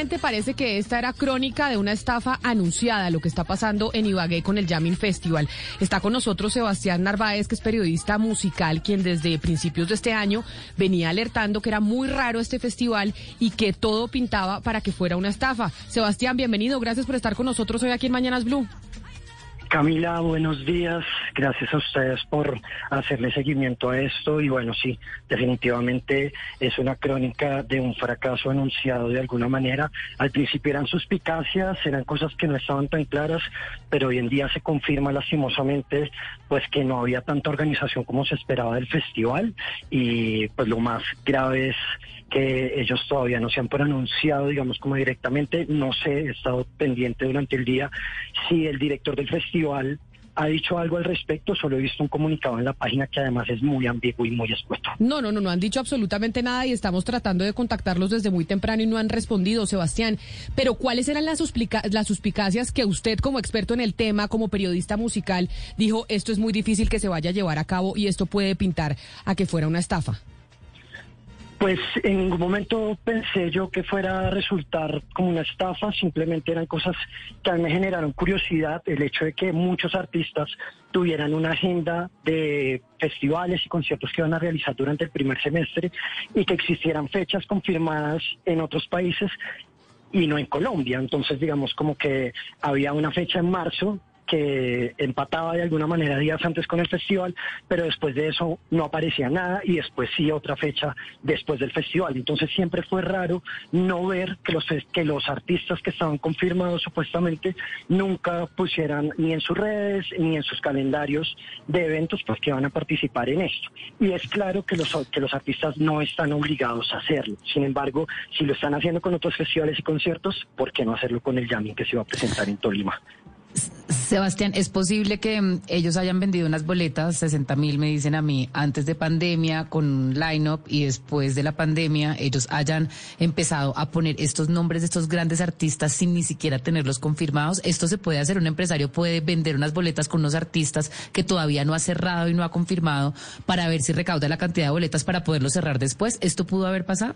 Parece que esta era crónica de una estafa anunciada, lo que está pasando en Ibagué con el Jamming Festival. Está con nosotros Sebastián Narváez, que es periodista musical, quien desde principios de este año venía alertando que era muy raro este festival y que todo pintaba para que fuera una estafa. Sebastián, bienvenido, gracias por estar con nosotros hoy aquí en Mañanas Blue. Camila, buenos días. Gracias a ustedes por hacerle seguimiento a esto. Y bueno, sí, definitivamente es una crónica de un fracaso anunciado de alguna manera. Al principio eran suspicacias, eran cosas que no estaban tan claras, pero hoy en día se confirma lastimosamente pues que no había tanta organización como se esperaba del festival. Y pues lo más grave es que ellos todavía no se han pronunciado, digamos, como directamente. No sé, he estado pendiente durante el día si el director del festival ha dicho algo al respecto, solo he visto un comunicado en la página que además es muy ambiguo y muy expuesto. No, no, no, no han dicho absolutamente nada y estamos tratando de contactarlos desde muy temprano y no han respondido, Sebastián. Pero ¿cuáles eran las, las suspicacias que usted como experto en el tema, como periodista musical, dijo esto es muy difícil que se vaya a llevar a cabo y esto puede pintar a que fuera una estafa? Pues en ningún momento pensé yo que fuera a resultar como una estafa, simplemente eran cosas que a mí me generaron curiosidad, el hecho de que muchos artistas tuvieran una agenda de festivales y conciertos que iban a realizar durante el primer semestre y que existieran fechas confirmadas en otros países y no en Colombia. Entonces, digamos como que había una fecha en marzo que empataba de alguna manera días antes con el festival, pero después de eso no aparecía nada y después sí otra fecha después del festival. Entonces siempre fue raro no ver que los, que los artistas que estaban confirmados supuestamente nunca pusieran ni en sus redes ni en sus calendarios de eventos pues que van a participar en esto. Y es claro que los, que los artistas no están obligados a hacerlo. Sin embargo, si lo están haciendo con otros festivales y conciertos, ¿por qué no hacerlo con el Yamin que se va a presentar en Tolima? Sebastián, ¿es posible que mm, ellos hayan vendido unas boletas, 60 mil me dicen a mí, antes de pandemia con un line-up y después de la pandemia ellos hayan empezado a poner estos nombres de estos grandes artistas sin ni siquiera tenerlos confirmados? ¿Esto se puede hacer? ¿Un empresario puede vender unas boletas con unos artistas que todavía no ha cerrado y no ha confirmado para ver si recauda la cantidad de boletas para poderlo cerrar después? ¿Esto pudo haber pasado?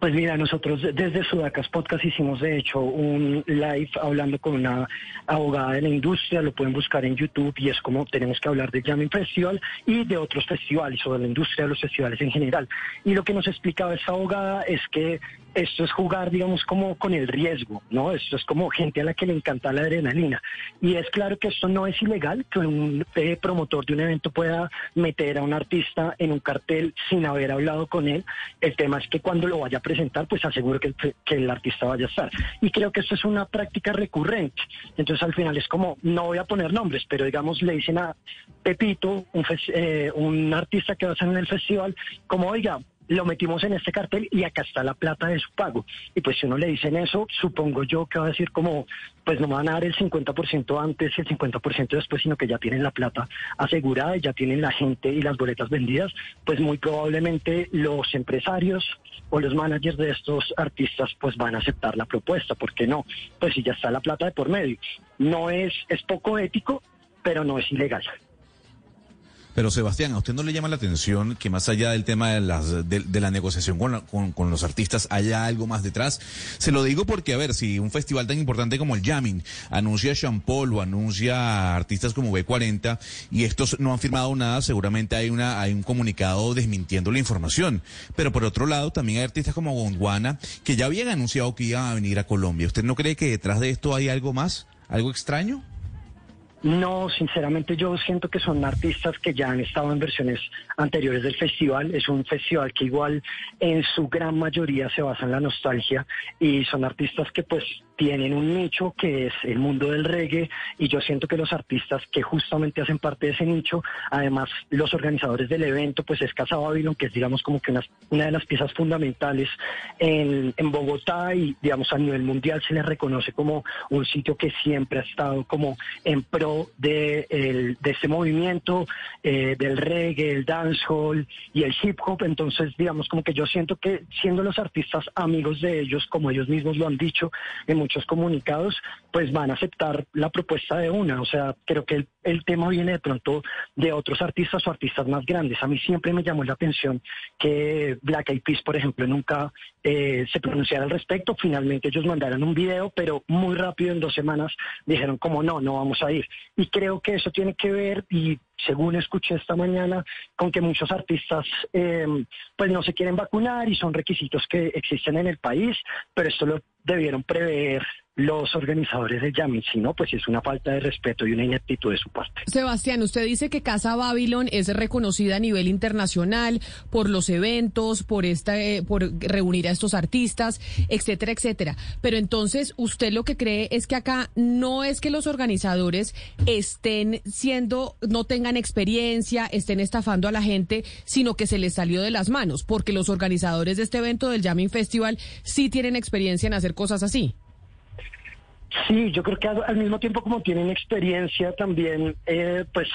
Pues mira, nosotros desde Sudacas Podcast hicimos de hecho un live hablando con una abogada de la industria, lo pueden buscar en YouTube y es como tenemos que hablar de Jamming Festival y de otros festivales, sobre la industria de los festivales en general. Y lo que nos explicaba esa abogada es que esto es jugar, digamos, como con el riesgo, ¿no? Esto es como gente a la que le encanta la adrenalina. Y es claro que esto no es ilegal, que un eh, promotor de un evento pueda meter a un artista en un cartel sin haber hablado con él. El tema es que cuando lo vaya a presentar, pues aseguro que el, artista vaya a estar. Y creo que esto es una práctica recurrente. Entonces al final es como, no voy a poner nombres, pero digamos, le dicen a Pepito, un, eh, artista que va a estar en el festival, como, oiga, lo metimos en este cartel y acá está la plata de su pago. Y pues si uno le dicen eso, supongo yo que va a decir como, pues no me van a dar el 50% antes y el 50% después, sino que ya tienen la plata asegurada y ya tienen la gente y las boletas vendidas, pues muy probablemente los empresarios o los managers de estos artistas pues van a aceptar la propuesta, ¿por qué no? Pues si ya está la plata de por medio. No es, es poco ético, pero no es ilegal. Pero Sebastián, ¿a usted no le llama la atención que más allá del tema de, las, de, la negociación con, con, los artistas haya algo más detrás? Se lo digo porque, a ver, si un festival tan importante como el Jamming anuncia Jean Paul o anuncia artistas como B40 y estos no han firmado nada, seguramente hay, una, hay un comunicado desmintiendo la información. Pero por otro lado, también hay artistas como Gondwana que ya habían anunciado que iban a venir a Colombia. ¿Usted no cree que detrás de esto hay algo más? ¿Algo extraño? No, sinceramente yo siento que son artistas que ya han estado en versiones anteriores del festival. Es un festival que igual en su gran mayoría se basa en la nostalgia y son artistas que pues tienen un nicho que es el mundo del reggae y yo siento que los artistas que justamente hacen parte de ese nicho, además los organizadores del evento, pues es Casa Babylon, que es digamos como que una, una de las piezas fundamentales en, en Bogotá y digamos a nivel mundial se le reconoce como un sitio que siempre ha estado como en pro de, el, de este movimiento, eh, del reggae, el dancehall y el hip hop. Entonces, digamos, como que yo siento que siendo los artistas amigos de ellos, como ellos mismos lo han dicho en muchos comunicados, pues van a aceptar la propuesta de una. O sea, creo que el, el tema viene de pronto de otros artistas o artistas más grandes. A mí siempre me llamó la atención que Black Eyed Peas, por ejemplo, nunca eh, se pronunciara al respecto. Finalmente ellos mandaron un video, pero muy rápido, en dos semanas, dijeron como no, no vamos a ir. Y creo que eso tiene que ver, y según escuché esta mañana, con que muchos artistas eh, pues no se quieren vacunar y son requisitos que existen en el país, pero esto lo debieron prever los organizadores del Yamin, si no, pues es una falta de respeto y una ineptitud de su parte. Sebastián, usted dice que Casa Babylon es reconocida a nivel internacional por los eventos, por esta, eh, por reunir a estos artistas, etcétera, etcétera. Pero entonces, usted lo que cree es que acá no es que los organizadores estén siendo, no tengan experiencia, estén estafando a la gente, sino que se les salió de las manos, porque los organizadores de este evento del Yamin Festival sí tienen experiencia en hacer cosas así. Sí, yo creo que al, mismo tiempo como tienen experiencia también, eh, pues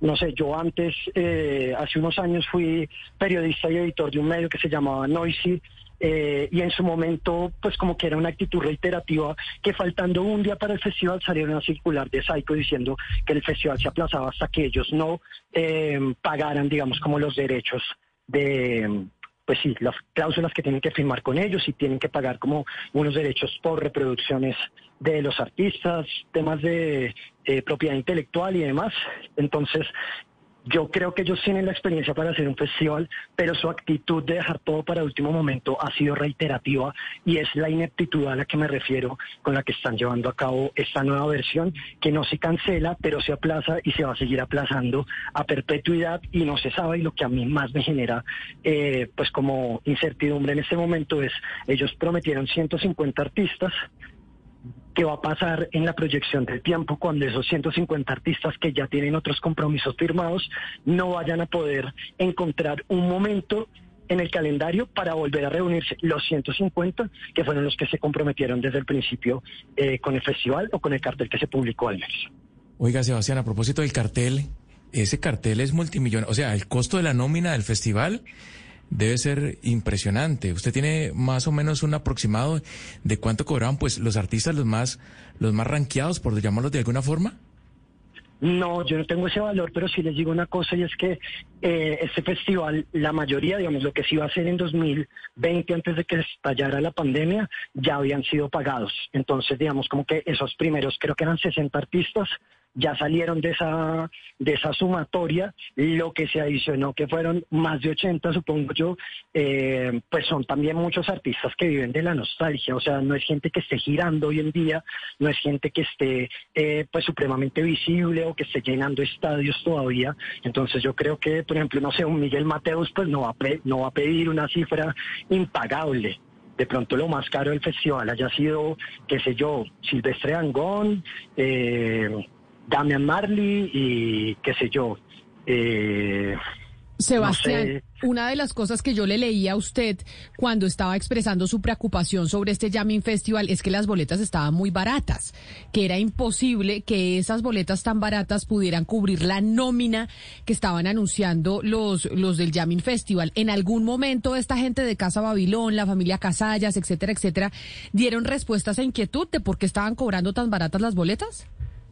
no sé, yo antes, eh, hace unos años fui periodista y editor de un medio que se llamaba Noisy. Eh, y en su momento, pues como que era una actitud reiterativa, que faltando un día para el festival salieron a circular de Saico diciendo que el festival se aplazaba hasta que ellos no pagaran, digamos, como los derechos de, pues sí, las cláusulas que tienen que firmar con ellos y tienen que pagar como unos derechos por reproducciones de los artistas, temas de eh, propiedad intelectual y demás. Entonces, yo creo que ellos tienen la experiencia para hacer un festival, pero su actitud de dejar todo para último momento ha sido reiterativa y es la ineptitud a la que me refiero con la que están llevando a cabo esta nueva versión, que no se cancela, pero se aplaza y se va a seguir aplazando a perpetuidad y no se sabe y lo que a mí más me genera eh, pues como incertidumbre en este momento es, ellos prometieron 150 artistas, qué va a pasar en la proyección del tiempo cuando esos 150 artistas que ya tienen otros compromisos firmados no vayan a poder encontrar un momento en el calendario para volver a reunirse los 150 que fueron los que se comprometieron desde el principio eh, con el festival o con el cartel que se publicó al menos. Oiga, Sebastián, a propósito del cartel, ese cartel es multimillonario, o sea, el costo de la nómina del festival debe ser impresionante. ¿Usted tiene más o menos un aproximado de cuánto cobraban pues los artistas los más los más ranqueados, por llamarlos de alguna forma? No, yo no tengo ese valor, pero sí les digo una cosa y es que eh, este festival, la mayoría, digamos, lo que se iba a hacer en 2020 antes de que estallara la pandemia, ya habían sido pagados. Entonces, digamos, como que esos primeros, creo que eran 60 artistas, ya salieron de esa, de esa sumatoria, lo que se adicionó, que fueron más de 80, supongo yo, eh, pues son también muchos artistas que viven de la nostalgia, o sea, no es gente que esté girando hoy en día, no es gente que esté eh, pues supremamente visible o que esté llenando estadios todavía, entonces yo creo que, por ejemplo, no sé, un Miguel Mateus pues no va a, no va a pedir una cifra impagable, de pronto lo más caro del festival haya sido, qué sé yo, Silvestre Angón, eh, Damian Marley y qué sé yo. Eh, Sebastián, una de las cosas que yo le leí a usted cuando estaba expresando su preocupación sobre este Jamming Festival es que las boletas estaban muy baratas, que era imposible que esas boletas tan baratas pudieran cubrir la nómina que estaban anunciando los, los del Jamming Festival. En algún momento esta gente de Casa Babilón, la familia Casallas, etcétera, etcétera, dieron respuestas a inquietud de por qué estaban cobrando tan baratas las boletas.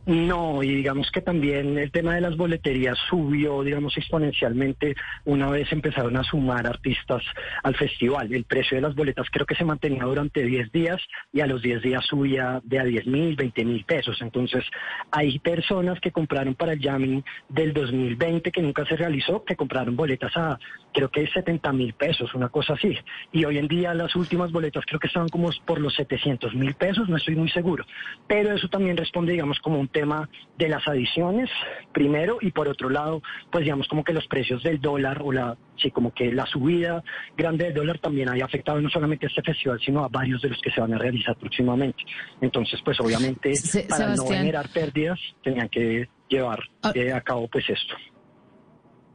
No, y digamos que también el tema de las boleterías subió, digamos, exponencialmente una vez empezaron a sumar artistas al festival. El precio de las boletas creo que se mantenía durante 10 días y a los 10 días subía de a 10 mil, 20 mil pesos. Entonces, hay personas que compraron para el jamming del 2020 que nunca se realizó, que compraron boletas a creo que 70 mil pesos, una cosa así. Y hoy en día las últimas boletas creo que estaban como por los 700 mil pesos, no estoy muy seguro. Pero eso también responde, digamos, como un tema de las adiciones, primero, y por otro lado, pues digamos como que los precios del dólar o la, sí, como que la subida grande del dólar también haya afectado no solamente a este festival, sino a varios de los que se van a realizar próximamente. Entonces, pues obviamente, para no generar pérdidas, tenían que llevar ah. eh, a cabo pues esto.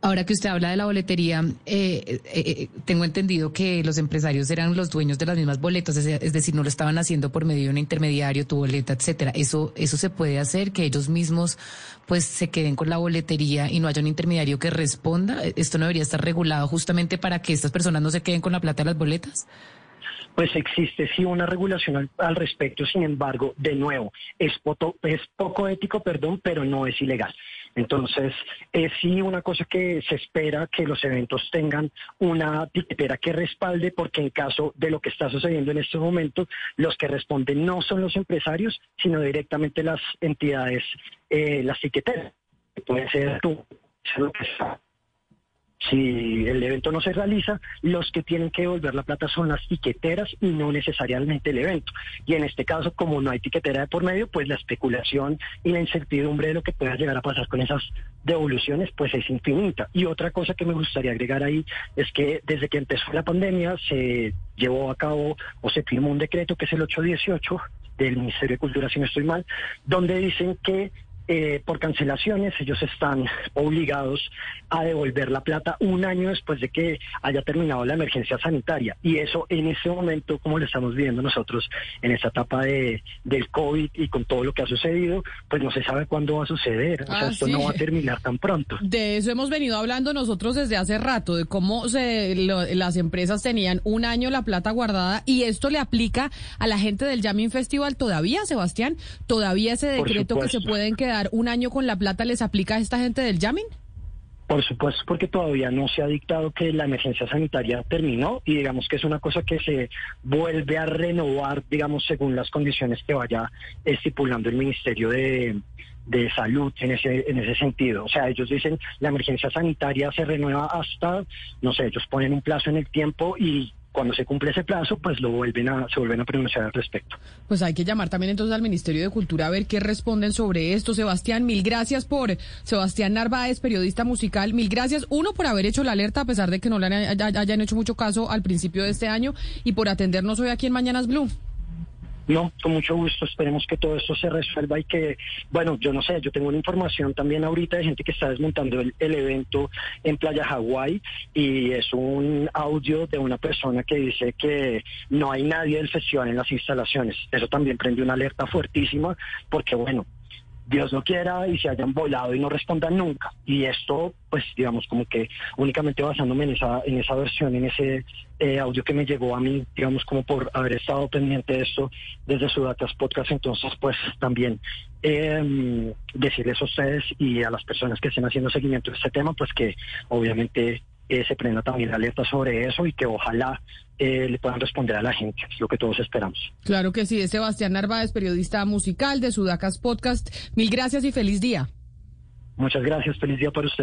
Ahora que usted habla de la boletería, eh, eh, eh, tengo entendido que los empresarios eran los dueños de las mismas boletas, es, decir, no lo estaban haciendo por medio de un intermediario, tu boleta, etcétera. Eso, eso se puede hacer, que ellos mismos, pues, se queden con la boletería y no haya un intermediario que responda. Esto no debería estar regulado justamente para que estas personas no se queden con la plata de las boletas pues existe sí una regulación al, respecto, sin embargo, de nuevo, es, es poco ético, perdón, pero no es ilegal. Entonces, es sí una cosa que se espera que los eventos tengan una tiquetera que respalde, porque en caso de lo que está sucediendo en este momento, los que responden no son los empresarios, sino directamente las entidades, eh, las tiqueteras. Puede ser tú, lo que si el evento no se realiza, los que tienen que devolver la plata son las tiqueteras y no necesariamente el evento. Y en este caso, como no hay tiquetera de por medio, pues la especulación y la incertidumbre de lo que pueda llegar a pasar con esas devoluciones, pues es infinita. Y otra cosa que me gustaría agregar ahí es que desde que empezó la pandemia se llevó a cabo o se firmó un decreto que es el 818 del Ministerio de Cultura, si no estoy mal, donde dicen que eh, por cancelaciones, ellos están obligados a devolver la plata un año después de que haya terminado la emergencia sanitaria. Y eso en ese momento, como lo estamos viendo nosotros en esta etapa de, del COVID y con todo lo que ha sucedido, pues no se sabe cuándo va a suceder. o sea, ah, esto no va a terminar tan pronto. De eso hemos venido hablando nosotros desde hace rato, de cómo se, las empresas tenían un año la plata guardada y esto le aplica a la gente del Jamming Festival todavía, Sebastián, todavía ese decreto que se pueden quedar un año con la plata les aplica a esta gente del Yamin? Por supuesto, porque todavía no se ha dictado que la emergencia sanitaria terminó y digamos que es una cosa que se vuelve a renovar, digamos, según las condiciones que vaya estipulando el Ministerio de, de Salud en ese, en ese sentido. O sea, ellos dicen la emergencia sanitaria se renueva hasta, no sé, ellos ponen un plazo en el tiempo y cuando se cumple ese plazo, pues lo vuelven a, se vuelven a pronunciar al respecto. Pues hay que llamar también entonces al Ministerio de Cultura a ver qué responden sobre esto. Sebastián, mil gracias por Sebastián Narváez, periodista musical. Mil gracias, uno, por haber hecho la alerta, a pesar de que no le hayan hecho mucho caso al principio de este año, y por atendernos hoy aquí en Mañanas Blue. No, con mucho gusto. Esperemos que todo esto se resuelva y que, bueno, yo no sé, yo tengo una información también ahorita de gente que está desmontando el, evento en Playa Hawái y es un audio de una persona que dice que no hay nadie del festival en las instalaciones. Eso también prende una alerta fuertísima porque, bueno, Dios no quiera y se hayan volado y no respondan nunca. Y esto, pues, digamos, como que únicamente basándome en esa, en esa versión, en ese eh, audio que me llegó a mí, digamos, como por haber estado pendiente de esto desde Sudatas Podcast, entonces, pues, también eh, decirles a ustedes y a las personas que estén haciendo seguimiento de este tema, pues que obviamente eh, se prenda también alerta sobre eso y que ojalá eh, le puedan responder a la gente, es lo que todos esperamos. Claro que sí, es Sebastián Narváez, periodista musical de Sudacas Podcast. Mil gracias y feliz día. Muchas gracias, feliz día para ustedes.